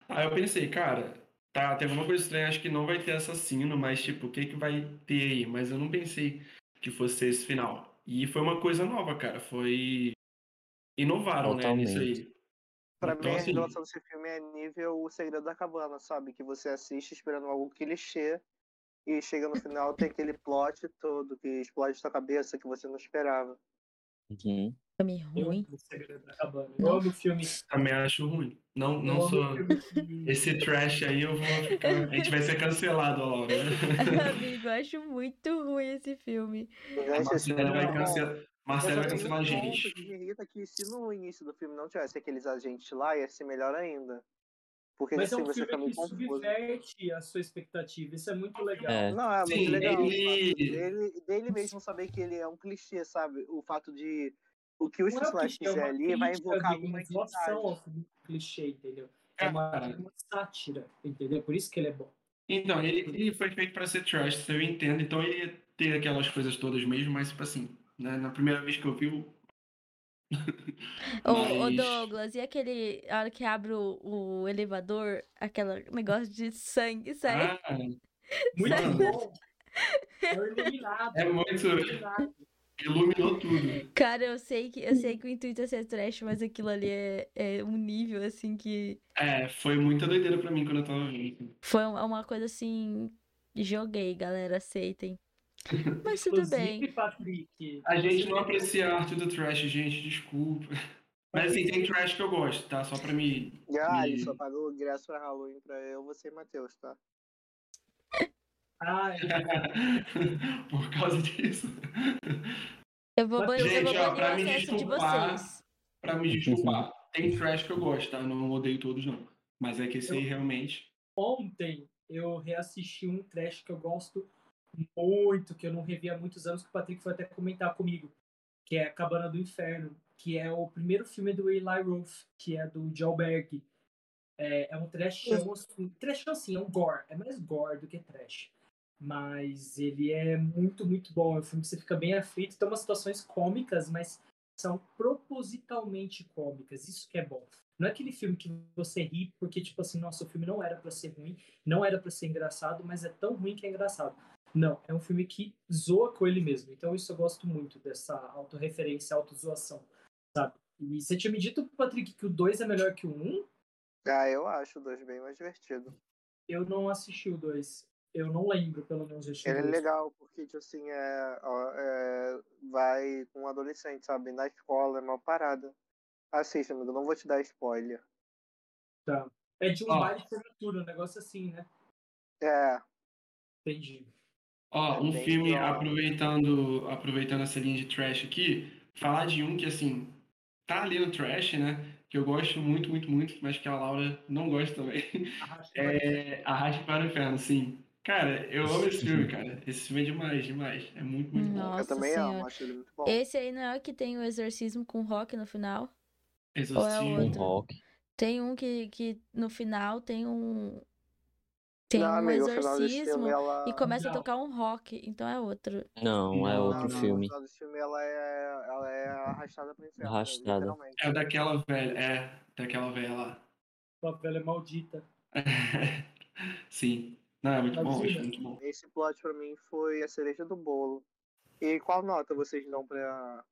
[SPEAKER 3] Aí eu pensei, cara, tá, tem alguma coisa estranha, acho que não vai ter assassino, mas tipo, o que que vai ter aí? Mas eu não pensei que fosse esse final. E foi uma coisa nova, cara. Foi. Inovaram, Totalmente. né? Isso aí.
[SPEAKER 2] Pra então, mim, a assim... revelação desse filme é nível O Segredo da Cabana, sabe? Que você assiste esperando algo clichê e chega no final tem aquele plot todo que explode sua cabeça que você não esperava.
[SPEAKER 5] Uhum.
[SPEAKER 1] Filme ruim.
[SPEAKER 6] Eu amo filme.
[SPEAKER 3] Também acho ruim. Não, não sou. Esse trash aí eu vou ficar. A gente vai ser cancelado, Laura.
[SPEAKER 1] Amigo, eu acho muito ruim esse filme.
[SPEAKER 3] A Marcela vai cancelar. Marcelo vai cancelar a gente.
[SPEAKER 2] Me irrita que se no início do filme não tivesse aqueles agentes lá, ia ser melhor ainda. Porque
[SPEAKER 6] Mas assim, é um você filme que subverte a sua expectativa, isso é muito legal. É.
[SPEAKER 2] Não, é Sim, muito legal. Ele... Dele, dele mesmo saber que ele é um clichê, sabe? O fato de o que o Slash é fizer ali vai invocar alguma
[SPEAKER 6] emoção ao clichê, entendeu? É uma, uma, sátira, entendeu? Por isso que ele é bom.
[SPEAKER 3] Então, ele, ele foi feito para ser trash, eu entendo. Então ele ia ter aquelas coisas todas mesmo, mas tipo assim, né, na primeira vez que eu vi,
[SPEAKER 1] Ô. Douglas, e aquele. A hora que abre o, o elevador, aquele negócio de sangue, sai.
[SPEAKER 3] Ah,
[SPEAKER 6] muito bom. É iluminado.
[SPEAKER 3] É muito. Iluminado. Iluminou tudo.
[SPEAKER 1] Cara, eu sei que eu sei que o intuito é ser trash, mas aquilo ali é, é um nível assim que.
[SPEAKER 3] É, foi muita doideira pra mim quando eu tava vendo.
[SPEAKER 1] Foi uma coisa assim. Joguei, galera, aceitem. Mas tudo bem.
[SPEAKER 6] Patrick,
[SPEAKER 3] a gente não aprecia a arte do trash, gente, desculpa. Mas assim, tem trash que eu gosto, tá? Só pra me.
[SPEAKER 2] Ah, me... ele só pagou ingresso pra Halloween pra eu, você e Matheus, tá?
[SPEAKER 6] Ah, é.
[SPEAKER 3] Por causa disso.
[SPEAKER 1] Eu vou, banir, gente, eu vou ó, pra me desculpar, de
[SPEAKER 3] Pra me desculpar, tem trash que eu gosto, tá? Não odeio todos, não. Mas é que esse aí realmente.
[SPEAKER 6] Ontem eu reassisti um trash que eu gosto muito, que eu não revi há muitos anos, que o Patrick foi até comentar comigo, que é Cabana do Inferno, que é o primeiro filme do Eli Roth, que é do Joe Berg. É, é um trashão, assim, trashão assim, é um gore, é mais gore do que trash. Mas ele é muito, muito bom. É um filme que você fica bem aflito, tem umas situações cômicas, mas são propositalmente cômicas, isso que é bom. Não é aquele filme que você ri porque, tipo assim, nossa, o filme não era para ser ruim, não era para ser engraçado, mas é tão ruim que é engraçado. Não, é um filme que zoa com ele mesmo. Então isso eu gosto muito dessa autorreferência, autozoação, sabe? E você tinha me dito, Patrick, que o 2 é melhor que o 1? Um?
[SPEAKER 2] Ah, eu acho o 2 bem mais divertido.
[SPEAKER 6] Eu não assisti o 2. Eu não lembro, pelo menos,
[SPEAKER 2] de Ele é legal, porque, tipo assim, é, é, vai com um adolescente, sabe? Na escola, é uma parada. Assista, amigo, não vou te dar spoiler.
[SPEAKER 6] Tá. É de um baile de formatura, um negócio assim, né?
[SPEAKER 2] É.
[SPEAKER 6] Entendi.
[SPEAKER 3] Ó, é um filme, aproveitando, aproveitando essa linha de trash aqui, falar de um que, assim, tá ali no trash, né? Que eu gosto muito, muito, muito, mas que a Laura não gosta também. Arraste é Arraste para o Inferno, sim. Cara, eu amo esse filme, cara. Esse filme é demais, demais. É muito, muito
[SPEAKER 1] Nossa
[SPEAKER 2] bom. Eu também
[SPEAKER 1] senhora.
[SPEAKER 2] amo, acho ele muito bom.
[SPEAKER 1] Esse aí não é o que tem o exorcismo com rock no final?
[SPEAKER 3] Exorcismo
[SPEAKER 1] é com rock. Tem um que, que no final tem um, tem não, um amigo, exorcismo ela... e começa não. a tocar um rock, então é outro.
[SPEAKER 5] Não, é outro
[SPEAKER 2] não,
[SPEAKER 5] filme.
[SPEAKER 2] No filme ela é, ela é arrastada pro inferno.
[SPEAKER 5] Arrastada.
[SPEAKER 3] É daquela velha, é, daquela velha lá.
[SPEAKER 6] Uma velha maldita.
[SPEAKER 3] Sim. Não, é muito bom, muito bom.
[SPEAKER 2] Esse plot pra mim foi a cereja do bolo. E qual nota vocês dão pra,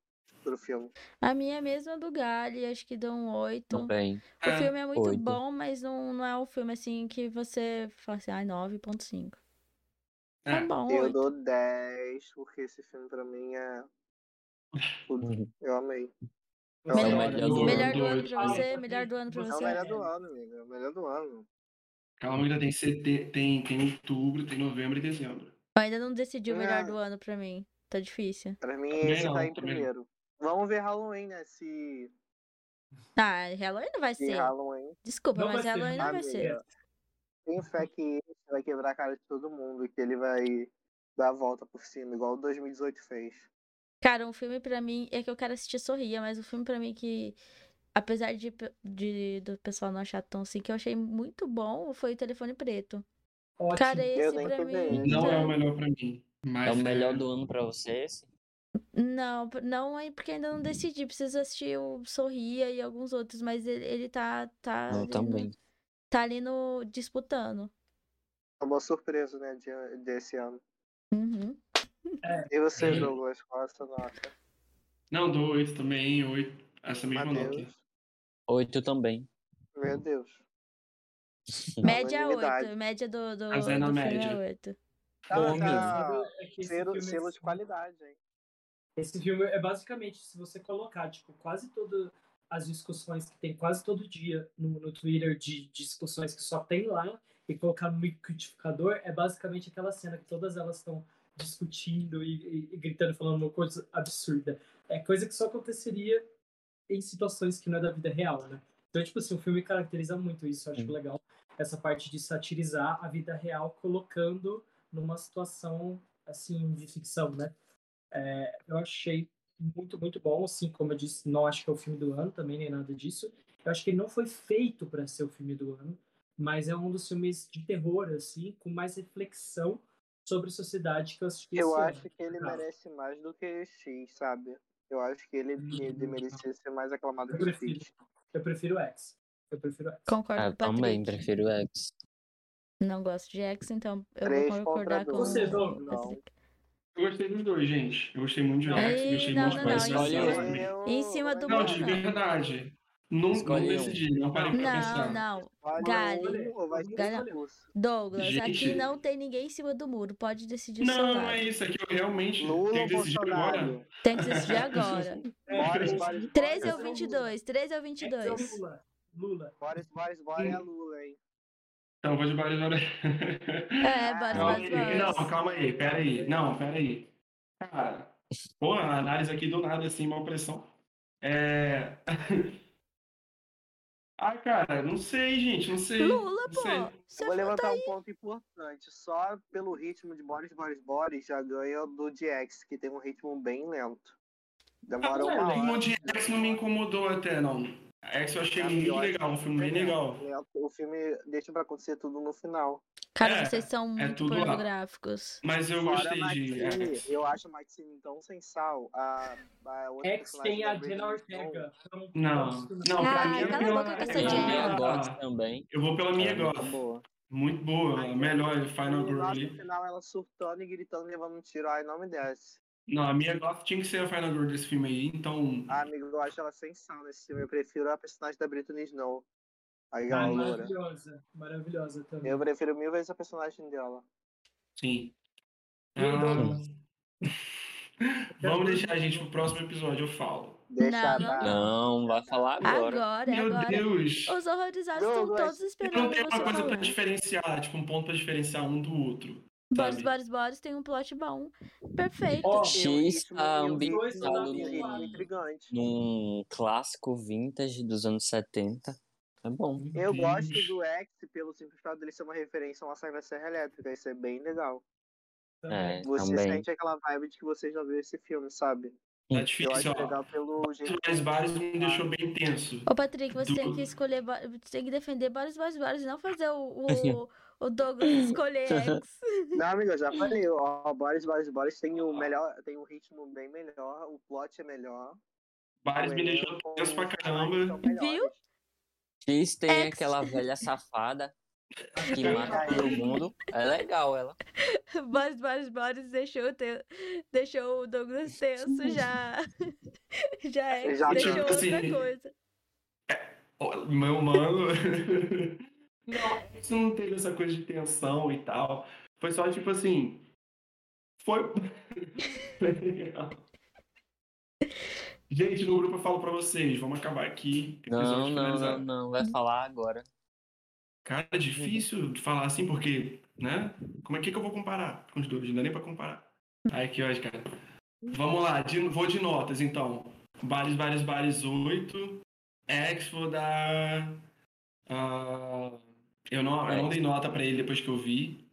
[SPEAKER 2] pro filme?
[SPEAKER 1] A minha é a mesma do Gali, acho que dão um 8.
[SPEAKER 5] Também.
[SPEAKER 1] O é. filme é muito 8. bom, mas não, não é um filme assim que você fala assim, ah, 9.5. É. é bom.
[SPEAKER 2] Eu 8. dou 10, porque esse filme pra mim é. Tudo. Eu amei.
[SPEAKER 1] Eu melhor, melhor, do, melhor do ano pra você? Melhor do ano pra você?
[SPEAKER 2] É o melhor do ano, amigo. É o melhor do ano.
[SPEAKER 3] Calma, ainda tem, sete... tem, tem outubro, tem novembro e dezembro.
[SPEAKER 1] Eu ainda não decidi o melhor do ano pra mim. Tá difícil.
[SPEAKER 2] Pra mim, esse não, tá em primeiro. Vamos ver Halloween, né? Se.
[SPEAKER 1] Tá, Halloween não vai
[SPEAKER 2] Se
[SPEAKER 1] ser.
[SPEAKER 2] Halloween.
[SPEAKER 1] Desculpa, não mas Halloween não vai ser.
[SPEAKER 2] Tenho fé que ele vai quebrar a cara de todo mundo, que ele vai dar a volta por cima, igual o 2018 fez.
[SPEAKER 1] Cara, um filme pra mim é que eu quero assistir Sorria, mas um filme pra mim que, apesar de, de do pessoal não achar tão assim, que eu achei muito bom foi o Telefone Preto. Ótimo. Cara, esse pra mim.
[SPEAKER 3] Não é o melhor pra mim. Mas
[SPEAKER 5] é o melhor do ano pra você esse?
[SPEAKER 1] Não, não é porque ainda não decidi. Preciso assistir o Sorria e alguns outros, mas ele, ele tá. tá
[SPEAKER 5] eu também. No,
[SPEAKER 1] tá ali no. disputando.
[SPEAKER 2] É uma surpresa, né, de, desse ano.
[SPEAKER 1] Uhum.
[SPEAKER 2] É. E você, é. Douglas, qual é a sua nota?
[SPEAKER 3] Não, dou oito também, oito. Essa mesma Mateus. nota.
[SPEAKER 5] Oito também.
[SPEAKER 2] Meu Deus.
[SPEAKER 1] Média oito. Média do, do,
[SPEAKER 3] Mas é na
[SPEAKER 1] do
[SPEAKER 3] média.
[SPEAKER 1] filme é oito.
[SPEAKER 2] Tá, tá. É selo, selo de qualidade, hein?
[SPEAKER 6] Esse filme é basicamente, se você colocar, tipo, quase todas as discussões que tem quase todo dia no, no Twitter de, discussões que só tem lá e colocar no liquidificador, é basicamente aquela cena que todas elas estão discutindo e, e, e, gritando, falando uma coisa absurda. É coisa que só aconteceria em situações que não é da vida real, né? Então, tipo assim, o filme caracteriza muito isso, eu acho legal. Essa parte de satirizar a vida real, colocando numa situação, assim, de ficção, né? É, eu achei muito, muito bom, assim, como eu disse, não acho que é o filme do ano também, nem nada disso. Eu acho que ele não foi feito para ser o filme do ano, mas é um dos filmes de terror, assim, com mais reflexão sobre a sociedade que eu assisti
[SPEAKER 2] Eu acho ano. que ele merece mais do que X, sabe? Eu acho que ele, hum, ele merecia ser mais aclamado
[SPEAKER 6] eu
[SPEAKER 2] que
[SPEAKER 6] prefiro, X. Eu prefiro X. Eu prefiro X.
[SPEAKER 1] Concordo
[SPEAKER 5] ah,
[SPEAKER 1] com o
[SPEAKER 5] Também prefiro X.
[SPEAKER 1] Não gosto de X, então eu vou concordar com
[SPEAKER 6] você. Não.
[SPEAKER 3] Eu gostei dos dois, gente. Eu gostei muito de Alex. Ei, gostei
[SPEAKER 1] não,
[SPEAKER 3] muito
[SPEAKER 1] não,
[SPEAKER 3] de
[SPEAKER 1] não, Escolhe Em cima do
[SPEAKER 3] Não, de verdade. Não, não decidi, não parei pra pensar.
[SPEAKER 1] Não, não. Gali. Douglas, gente. aqui não tem ninguém em cima do muro. Pode decidir
[SPEAKER 3] Não, não é isso. Aqui eu realmente Lula tenho que decidir agora.
[SPEAKER 1] Tem que decidir agora. 13 ou 22? 13 ou 22?
[SPEAKER 6] Lula. Lula.
[SPEAKER 2] Boris, Boris, Boris é Lula, hein?
[SPEAKER 3] Então, vou de Boris Boris.
[SPEAKER 1] É, Boris Boris.
[SPEAKER 3] Não, calma aí, pera aí. Não, pera aí. Cara, pô, a análise aqui do nada, assim, uma pressão. É... ah, cara, não sei, gente, não sei.
[SPEAKER 1] Lula,
[SPEAKER 3] não
[SPEAKER 1] pô.
[SPEAKER 2] Sei. Vou levantar um ponto importante. Só pelo ritmo de Boris Boris Boris já ganha do DX, que tem um ritmo bem lento. Demora ah, uma hora.
[SPEAKER 3] O DX não me incomodou até, não. X eu achei é muito legal, um filme bem legal.
[SPEAKER 2] O filme deixa pra acontecer tudo no final.
[SPEAKER 1] Cara, é, vocês são é muito é pornográficos.
[SPEAKER 3] Mas eu Fora gostei Maxine,
[SPEAKER 2] de. Eu acho a Maxine tão sem sal. A, a
[SPEAKER 6] X tem a Jenna Ortega.
[SPEAKER 3] Não, não,
[SPEAKER 1] pra ah, mim é cala a boca com essa
[SPEAKER 5] Jenna. também.
[SPEAKER 3] Eu vou pela minha gosta. Muito boa, melhor Final Girl ali.
[SPEAKER 2] No final ela surtando e gritando, levando um tiro. Ai, não me desce.
[SPEAKER 3] Não, a minha gosta tinha que ser a Final Girl desse filme aí, então.
[SPEAKER 2] Ah, amigo, eu acho ela sem sal nesse filme. Eu prefiro a personagem da Britney Snow. A
[SPEAKER 6] maravilhosa, maravilhosa também.
[SPEAKER 2] Eu prefiro mil vezes a personagem dela.
[SPEAKER 3] Sim. Ah... Vamos deixar a gente pro próximo episódio, eu falo.
[SPEAKER 2] Deixa
[SPEAKER 1] não,
[SPEAKER 5] não, vai falar agora.
[SPEAKER 1] Agora,
[SPEAKER 3] Meu
[SPEAKER 1] agora.
[SPEAKER 3] Deus.
[SPEAKER 1] Os horrorizados estão todos esperando.
[SPEAKER 3] Eu não tem uma coisa pra diferenciar, tipo, um ponto pra diferenciar um do outro.
[SPEAKER 1] Boris, Boris, Boris tem um plot bom. Perfeito.
[SPEAKER 5] Oh, X tá ambientado num clássico vintage dos anos 70. É bom.
[SPEAKER 2] Eu gosto do X pelo simples fato dele ser uma referência a uma saga serra elétrica. Isso é bem legal.
[SPEAKER 5] É,
[SPEAKER 2] você
[SPEAKER 5] também.
[SPEAKER 2] sente aquela vibe de que você já viu esse filme, sabe?
[SPEAKER 3] É difícil,
[SPEAKER 2] eu acho legal pelo jeito.
[SPEAKER 3] Mas Boris me deixou bem tenso.
[SPEAKER 1] Ô, Patrick, você do... tem que escolher. Você tem que defender Boris, Boris, Boris, não fazer o, o, o Douglas escolher X.
[SPEAKER 2] Não, amigo, eu já falei. O Boris, Boris, Boris tem o melhor, tem um ritmo bem melhor, o plot é melhor.
[SPEAKER 3] Boris me deixou tenso pra caramba.
[SPEAKER 1] Viu?
[SPEAKER 5] X tem X. aquela velha safada que mata todo mundo. É legal ela.
[SPEAKER 1] Boris, Boris, Boris deixou, te... deixou o Douglas tenso já. já é. Já deixou outra assim, coisa.
[SPEAKER 3] É, meu mano. Não, isso não teve essa coisa de tensão e tal. Foi só tipo assim. Foi. Gente, no grupo eu falo pra vocês, vamos acabar aqui.
[SPEAKER 5] Não, não, não, não, vai falar agora.
[SPEAKER 3] Cara, é difícil de falar assim, porque, né? Como é que, que eu vou comparar com os dois? Não dá nem pra comparar. Aí que hoje, cara. Vamos lá, de, vou de notas, então. Bares, bares, bares, 8. X vou dar. Uh, eu, não, eu não dei nota pra ele depois que eu vi.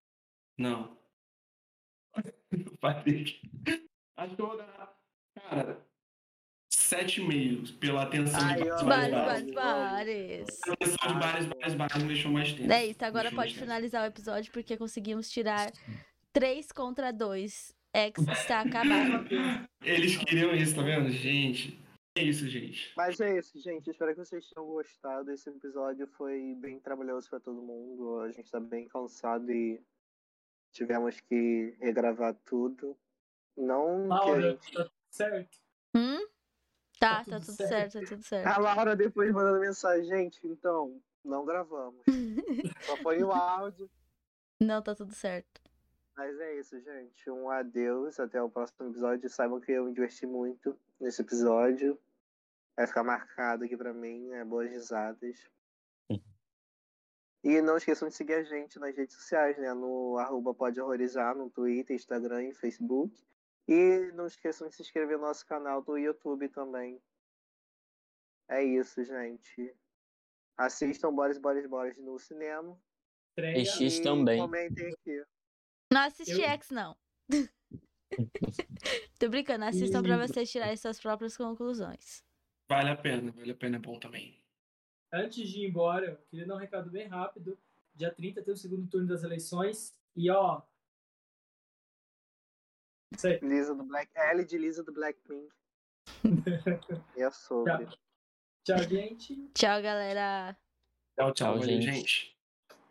[SPEAKER 3] Não. Acho que eu vou dar. Cara, 7,5 pela atenção Ai, de
[SPEAKER 1] bares, bares, bares.
[SPEAKER 3] A atenção de bares, bares, bares me deixou mais tenso.
[SPEAKER 1] É isso, agora pode finalizar o episódio porque conseguimos tirar 3 contra 2. X está acabado.
[SPEAKER 3] Eles queriam isso, tá vendo? Gente, é isso, gente.
[SPEAKER 2] Mas é isso, gente. Espero que vocês tenham gostado. Esse episódio foi bem trabalhoso para todo mundo. A gente tá bem cansado e tivemos que regravar tudo. Não
[SPEAKER 6] Laura, que a gente... tá certo.
[SPEAKER 1] Hum? Tá, tá tudo, tá tudo certo. certo, tá tudo certo.
[SPEAKER 2] A Laura depois mandando mensagem, gente, então, não gravamos. Só foi o áudio.
[SPEAKER 1] Não, tá tudo certo.
[SPEAKER 2] Mas é isso, gente. Um adeus. Até o próximo episódio. Saibam que eu me diverti muito nesse episódio. Vai ficar marcado aqui pra mim. É boas risadas. E não esqueçam de seguir a gente nas redes sociais, né? No arroba pode horrorizar, no Twitter, Instagram e Facebook. E não esqueçam de se inscrever no nosso canal do YouTube também. É isso, gente. Assistam Boris, Boris, Boris no cinema.
[SPEAKER 5] E X também.
[SPEAKER 2] Comentem aqui.
[SPEAKER 1] Não assiste Eu... X, não. Tô brincando, assistam pra vocês tirarem suas próprias conclusões.
[SPEAKER 3] Vale a pena, vale a pena, é bom também.
[SPEAKER 6] Antes de ir embora, eu queria dar um recado bem rápido. Dia 30 tem o segundo turno das eleições. E ó,
[SPEAKER 2] Sei. Lisa do Black. L de Lisa do Blackpink. e a sobre.
[SPEAKER 6] Tchau. tchau, gente.
[SPEAKER 1] Tchau, galera.
[SPEAKER 3] Tchau, tchau, tchau gente. gente.